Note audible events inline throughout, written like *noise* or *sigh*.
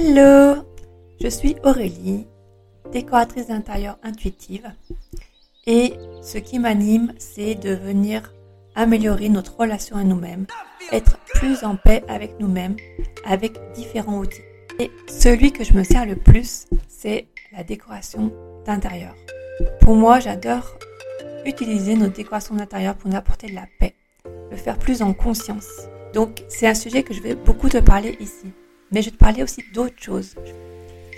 Hello, je suis Aurélie, décoratrice d'intérieur intuitive et ce qui m'anime c'est de venir améliorer notre relation à nous-mêmes, être plus en paix avec nous-mêmes avec différents outils. Et celui que je me sers le plus c'est la décoration d'intérieur. Pour moi j'adore utiliser notre décoration d'intérieur pour nous apporter de la paix, le faire plus en conscience. Donc c'est un sujet que je vais beaucoup te parler ici mais je vais te parler aussi d'autres choses.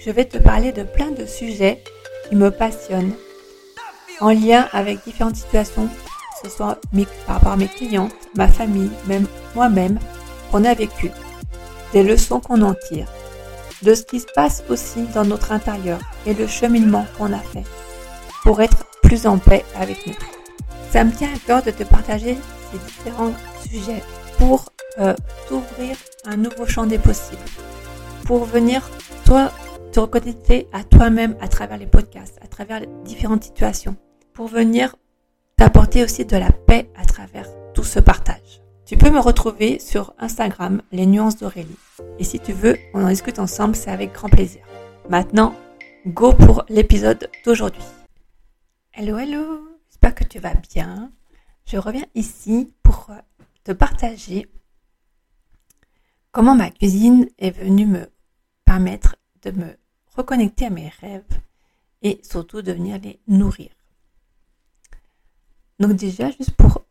Je vais te parler de plein de sujets qui me passionnent en lien avec différentes situations, que ce soit par rapport à mes clientes, ma famille, même moi-même, qu'on a vécu, des leçons qu'on en tire, de ce qui se passe aussi dans notre intérieur et le cheminement qu'on a fait pour être plus en paix avec nous. Ça me tient à cœur de te partager ces différents sujets pour euh, t'ouvrir un nouveau champ des possibles. Pour venir, toi, te reconnecter à toi-même à travers les podcasts, à travers différentes situations. Pour venir t'apporter aussi de la paix à travers tout ce partage. Tu peux me retrouver sur Instagram, les nuances d'Aurélie. Et si tu veux, on en discute ensemble, c'est avec grand plaisir. Maintenant, go pour l'épisode d'aujourd'hui. Hello, hello, j'espère que tu vas bien. Je reviens ici pour partager comment ma cuisine est venue me permettre de me reconnecter à mes rêves et surtout de venir les nourrir. Donc déjà, juste pour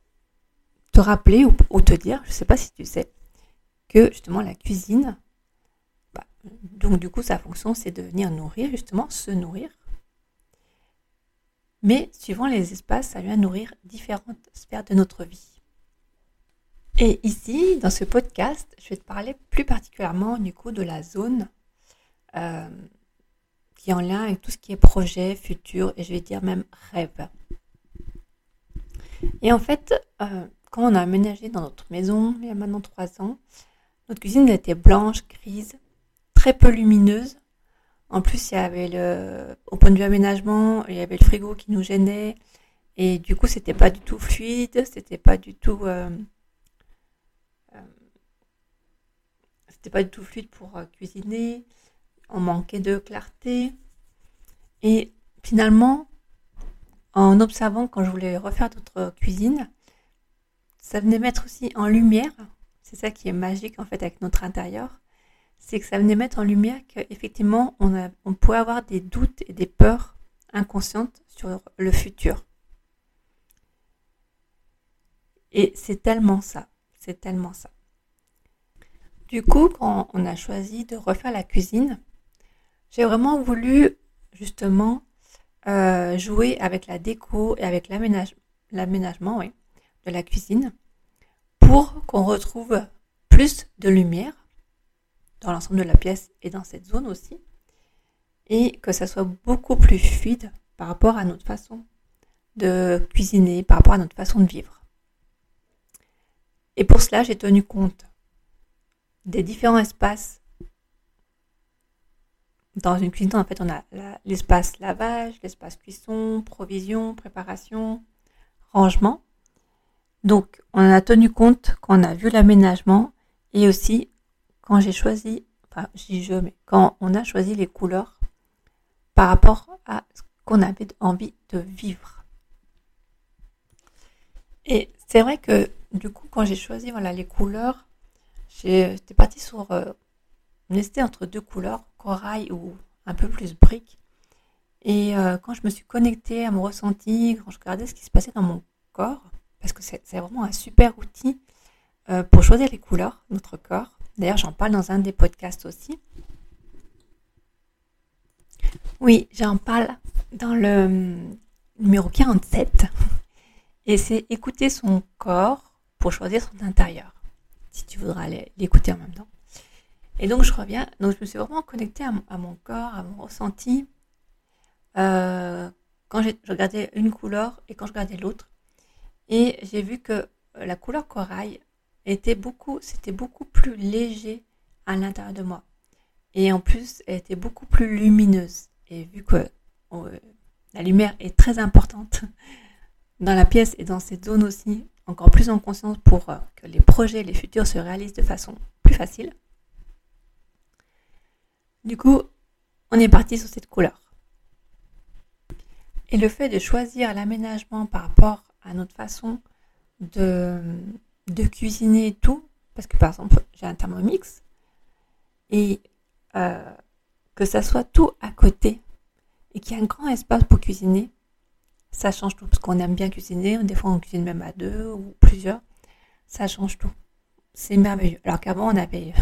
te rappeler ou, te dire, je ne sais pas si tu sais, que justement la cuisine, bah, donc du coup sa fonction c'est de venir nourrir, justement se nourrir. Mais suivant les espaces, ça vient nourrir différentes sphères de notre vie. Et ici, dans ce podcast, je vais te parler plus particulièrement du coup de la zone euh, qui est en lien avec tout ce qui est projet, futur et je vais dire même rêve. Et en fait, euh, quand on a aménagé dans notre maison, il y a maintenant trois ans, notre cuisine était blanche, grise, très peu lumineuse. En plus, il y avait le, au point de vue aménagement, il y avait le frigo qui nous gênait. Et du coup, c'était pas du tout fluide, c'était pas du tout euh, c'était pas du tout fluide pour euh, cuisiner, on manquait de clarté. Et finalement, en observant quand je voulais refaire d'autres cuisines, ça venait mettre aussi en lumière, c'est ça qui est magique en fait avec notre intérieur, c'est que ça venait mettre en lumière qu'effectivement on, on pouvait avoir des doutes et des peurs inconscientes sur le futur. Et c'est tellement ça, c'est tellement ça. Du coup, quand on a choisi de refaire la cuisine, j'ai vraiment voulu justement euh, jouer avec la déco et avec l'aménagement de la cuisine pour qu'on retrouve plus de lumière dans l'ensemble de la pièce et dans cette zone aussi et que ça soit beaucoup plus fluide par rapport à notre façon de cuisiner, par rapport à notre façon de vivre. Et pour cela, j'ai tenu compte des différents espaces. Dans une cuisine, en fait, on a l'espace lavage, l'espace cuisson, provision, préparation, rangement. Donc, on a tenu compte quand on a vu l'aménagement et aussi quand j'ai choisi, enfin, je je, mais quand on a choisi les couleurs par rapport à ce qu'on avait envie de vivre. Et c'est vrai que du coup, quand j'ai choisi voilà les couleurs, J'étais partie sur euh, entre deux couleurs, corail ou un peu plus brique. Et euh, quand je me suis connectée à mon ressenti, quand je regardais ce qui se passait dans mon corps, parce que c'est vraiment un super outil euh, pour choisir les couleurs, notre corps. D'ailleurs, j'en parle dans un des podcasts aussi. Oui, j'en parle dans le numéro 47. Et c'est écouter son corps pour choisir son intérieur si tu voudras l'écouter en même temps. Et donc je reviens, donc je me suis vraiment connectée à, mon corps, à mon ressenti, euh, quand je regardais une couleur et quand je regardais l'autre. Et j'ai vu que la couleur corail était beaucoup, c'était beaucoup plus léger à l'intérieur de moi. Et en plus, elle était beaucoup plus lumineuse. Et vu que euh, la lumière est très importante *laughs* dans la pièce et dans cette zone aussi, encore plus en conscience pour euh, que les projets, les futurs se réalisent de façon plus facile. Du coup, on est parti sur cette couleur. Et le fait de choisir l'aménagement par rapport à notre façon de, de cuisiner tout, parce que par exemple, j'ai un thermomix, et euh, que ça soit tout à côté, et qu'il y ait un grand espace pour cuisiner, ça change tout. Parce qu'on aime bien cuisiner, des fois on cuisine même à deux ou plusieurs, ça change tout. C'est merveilleux. Alors qu'avant, on avait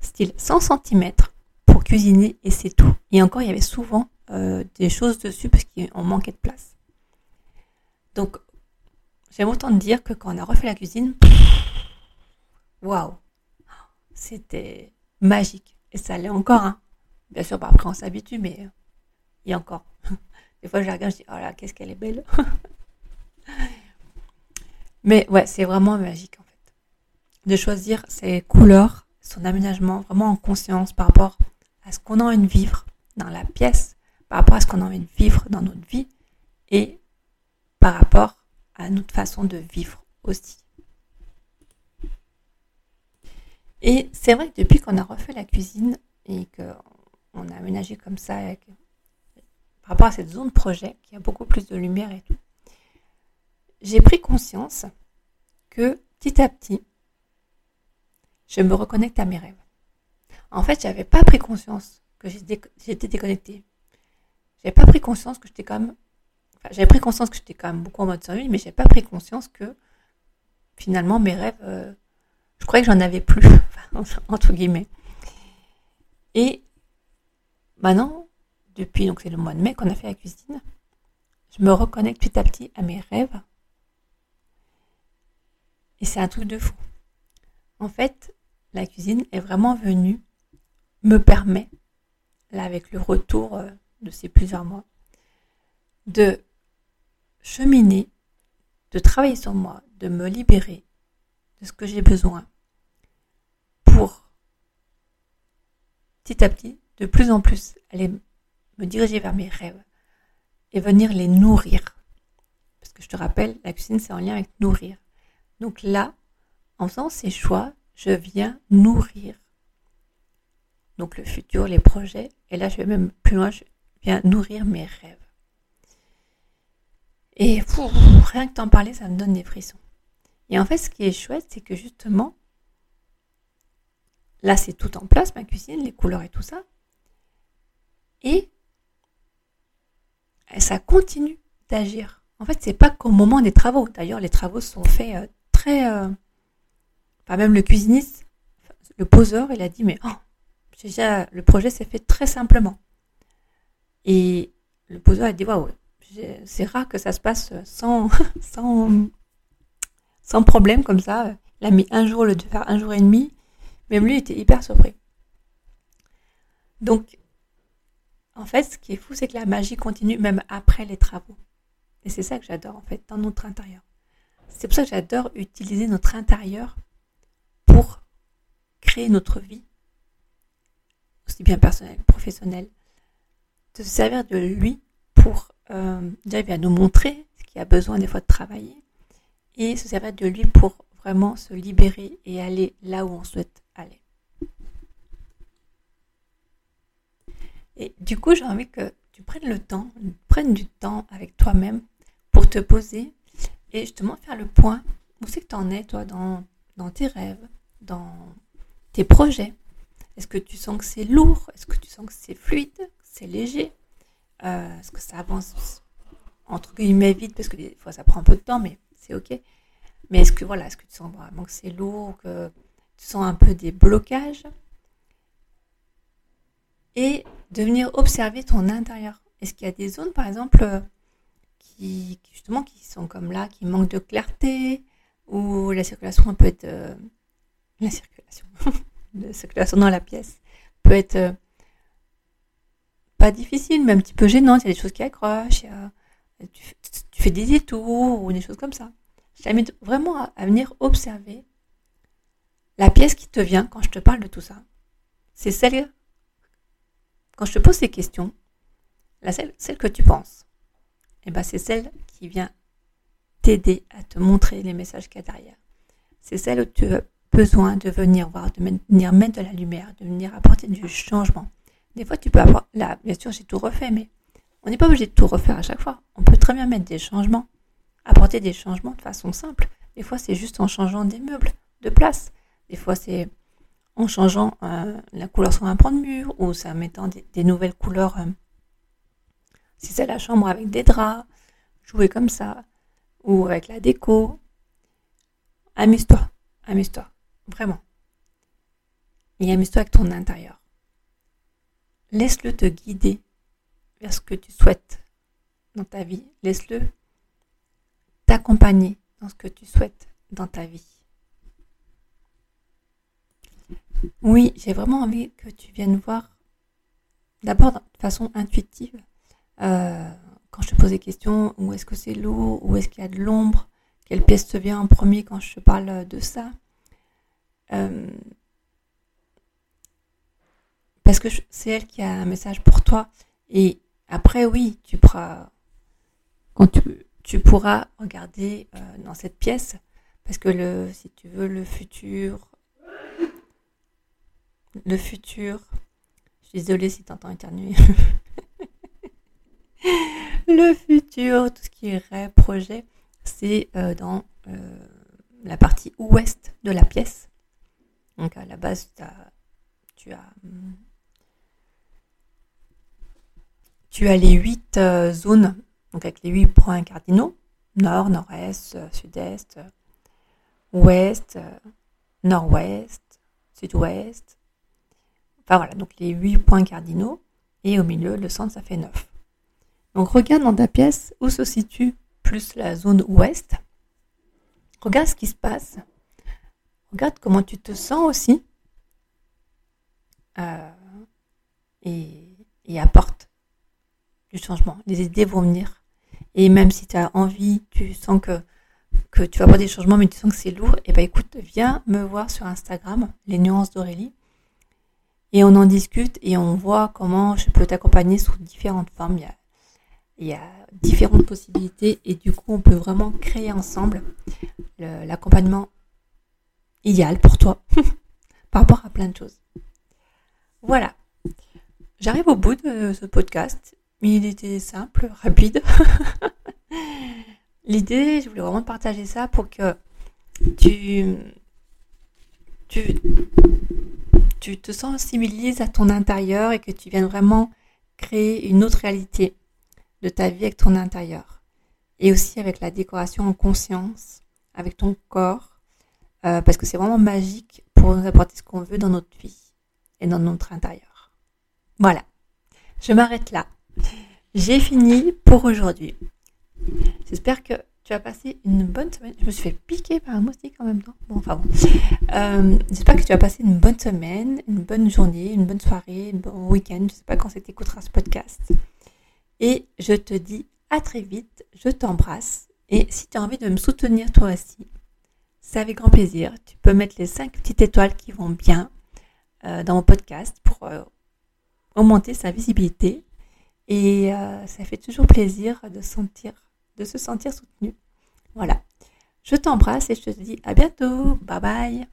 style 100 cm pour cuisiner et c'est tout. Et encore, il y avait souvent euh, des choses dessus parce qu'on manquait de place. Donc, j'aime autant dire que quand on a refait la cuisine, waouh, c'était magique. Et ça allait encore. Hein. Bien sûr, après on s'habitue, mais euh, il y a encore. Des fois, je la regarde, je dis, oh là, qu'est-ce qu'elle est belle. *laughs* mais ouais, c'est vraiment magique en fait. De choisir ses couleurs, son aménagement, vraiment en conscience par rapport à ce qu'on a envie de vivre dans la pièce par rapport à ce qu'on a envie de vivre dans notre vie et par rapport à notre façon de vivre aussi. Et c'est vrai que depuis qu'on a refait la cuisine et qu'on a aménagé comme ça par rapport à cette zone projet qui a beaucoup plus de lumière et tout, j'ai pris conscience que petit à petit, je me reconnecte à mes rêves. En fait, j'avais pas pris conscience que j'étais déconnectée. J'avais pas pris conscience que j'étais quand même. J'avais pris conscience que j'étais quand même beaucoup en mode survie, mais j'avais pas pris conscience que finalement mes rêves, euh, je croyais que j'en avais plus, *laughs* entre guillemets. Et maintenant, depuis donc c'est le mois de mai qu'on a fait la cuisine, je me reconnecte petit à petit à mes rêves. Et c'est un truc de fou. En fait, la cuisine est vraiment venue, me permet, là avec le retour euh, de ces plusieurs mois, de cheminer, de travailler sur moi, de me libérer de ce que j'ai besoin pour petit à petit, de plus en plus, aller me diriger vers mes rêves et venir les nourrir. Parce que je te rappelle, la cuisine, c'est en lien avec nourrir. Donc là, en faisant ces choix, je viens nourrir. Donc le futur, les projets. Et là, je vais même plus loin, je viens nourrir mes rêves. Et rien que t'en parler, ça me donne des frissons. Et en fait, ce qui est chouette, c'est que justement, là, c'est tout en place, ma cuisine, les couleurs et tout ça. Et ça continue d'agir. En fait, c'est pas qu'au moment des travaux. D'ailleurs, les travaux sont faits euh, très. Euh, enfin, même le cuisiniste, le poseur, il a dit mais oh, déjà le projet s'est fait très simplement. Et le poseur a dit waouh, c'est rare que ça se passe sans, *laughs* sans, sans problème comme ça. Il a mis un jour, le faire un jour et demi. Même lui était hyper surpris. Donc, en fait, ce qui est fou, c'est que la magie continue même après les travaux. Et c'est ça que j'adore, en fait, dans notre intérieur. C'est pour ça que j'adore utiliser notre intérieur pour créer notre vie, aussi bien personnelle, professionnelle, de se servir de lui pour euh, déjà nous montrer ce qu'il a besoin des fois de travailler et se servir de lui pour vraiment se libérer et aller là où on souhaite aller. Et du coup, j'ai envie que tu prennes le temps, prennes du temps avec toi-même pour te poser et justement faire le point. Où c'est que tu en es, toi, dans, dans tes rêves, dans tes projets? Est-ce que tu sens que c'est lourd? Est-ce que tu sens que c'est fluide? C'est léger? Euh, Est-ce que ça avance entre guillemets vite? Parce que des fois, ça prend un peu de temps, mais c'est OK. Mais est-ce que, voilà, est-ce que tu sens vraiment que c'est lourd, que tu sens un peu des blocages? Et de venir observer ton intérieur. Est-ce qu'il y a des zones, par exemple, euh, qui, justement, qui sont comme là, qui manquent de clarté, ou la circulation peut être... Euh, la circulation, *laughs* la circulation dans la pièce peut être euh, pas difficile, mais un petit peu gênante. Il y a des choses qui accrochent, tu, fais des détours ou des choses comme ça. Je t'invite vraiment à, venir observer la pièce qui te vient quand je te parle de tout ça. C'est celle, quand je te pose ces questions, la celle, que tu penses, eh ben c'est celle qui vient t'aider à te montrer les messages qu'il y a derrière. C'est celle où tu as besoin de venir voir, de venir mettre de la lumière, de venir apporter du changement, Des fois, tu peux avoir, là, bien sûr, j'ai tout refait, mais on n'est pas obligé de tout refaire à chaque fois. On peut très bien mettre des changements, apporter des changements de façon simple. Des fois, c'est juste en changeant des meubles de place. Des fois, c'est en changeant euh, la couleur sur un pan de mur ou ça mettant des, nouvelles couleurs. Euh, si c'est la chambre avec des draps, jouer comme ça, ou avec la déco. Amuse-toi, amuse-toi, vraiment. Et amuse-toi avec ton intérieur. Laisse-le te guider vers ce que tu souhaites dans ta vie. Laisse-le t'accompagner dans ce que tu souhaites dans ta vie. Oui, j'ai vraiment envie que tu viennes voir d'abord de façon intuitive. Euh, quand je te pose des questions, où est-ce que c'est lourd, où est-ce qu'il y a de l'ombre, quelle pièce te vient en premier quand je te parle de ça. Euh, parce que c'est elle qui a un message pour toi. Et après, oui, tu pourras, quand tu, pourras regarder euh, dans cette pièce, parce que si tu veux, le futur, le futur, je suis désolée si tu entends éternuer. *laughs* le futur, tout ce qui est projet, c'est euh, dans euh, la partie ouest de la pièce. Donc à la base, tu as, tu as les huit euh, zones, donc avec les huit points cardinaux, nord, nord-est, sud-est, ouest, nord-ouest, sud-ouest. Enfin voilà, donc les huit points cardinaux. Et au milieu, le centre, ça fait neuf. Donc regarde dans ta pièce où se situe plus la zone ouest. Regarde ce qui se passe. Regarde comment tu te sens aussi. Euh, et, apporte du changement. Les idées vont venir. Et même si tu as envie, tu sens que, que tu vas avoir des changements, mais tu sens que c'est lourd, et eh ben écoute, viens me voir sur Instagram, les nuances d'Aurélie. Et on en discute et on voit comment je peux t'accompagner sous différentes formes. Il y a différentes possibilités et du coup on peut vraiment créer ensemble l'accompagnement idéal pour toi *laughs* par rapport à plein de choses. Voilà. J'arrive au bout de ce podcast. Il était simple, rapide. *laughs* L'idée, je voulais vraiment partager ça pour que tu, tu, tu te sensibilises à ton intérieur et que tu viennes vraiment créer une autre réalité de ta vie avec ton intérieur. Et aussi avec la décoration en conscience, avec ton corps, euh, parce que c'est vraiment magique pour nous apporter ce qu'on veut dans notre vie et dans notre intérieur. Voilà, je m'arrête là. J'ai fini pour aujourd'hui. J'espère que tu as passé une bonne semaine. Je me suis fait piquer par un moustique en même temps. Bon, enfin bon. Euh, j'espère que tu as passé une bonne semaine, une bonne journée, une bonne soirée, un bon week-end. Je ne sais pas quand tu écouteras ce podcast. Et je te dis à très vite, je t'embrasse. Et si tu as envie de me soutenir toi aussi, c'est avec grand plaisir. Tu peux mettre les 5 petites étoiles qui vont bien euh, dans mon podcast pour euh, augmenter sa visibilité. Et ça fait toujours plaisir de, sentir, de se sentir soutenu. Voilà. Je t'embrasse et je te dis à bientôt. Bye bye.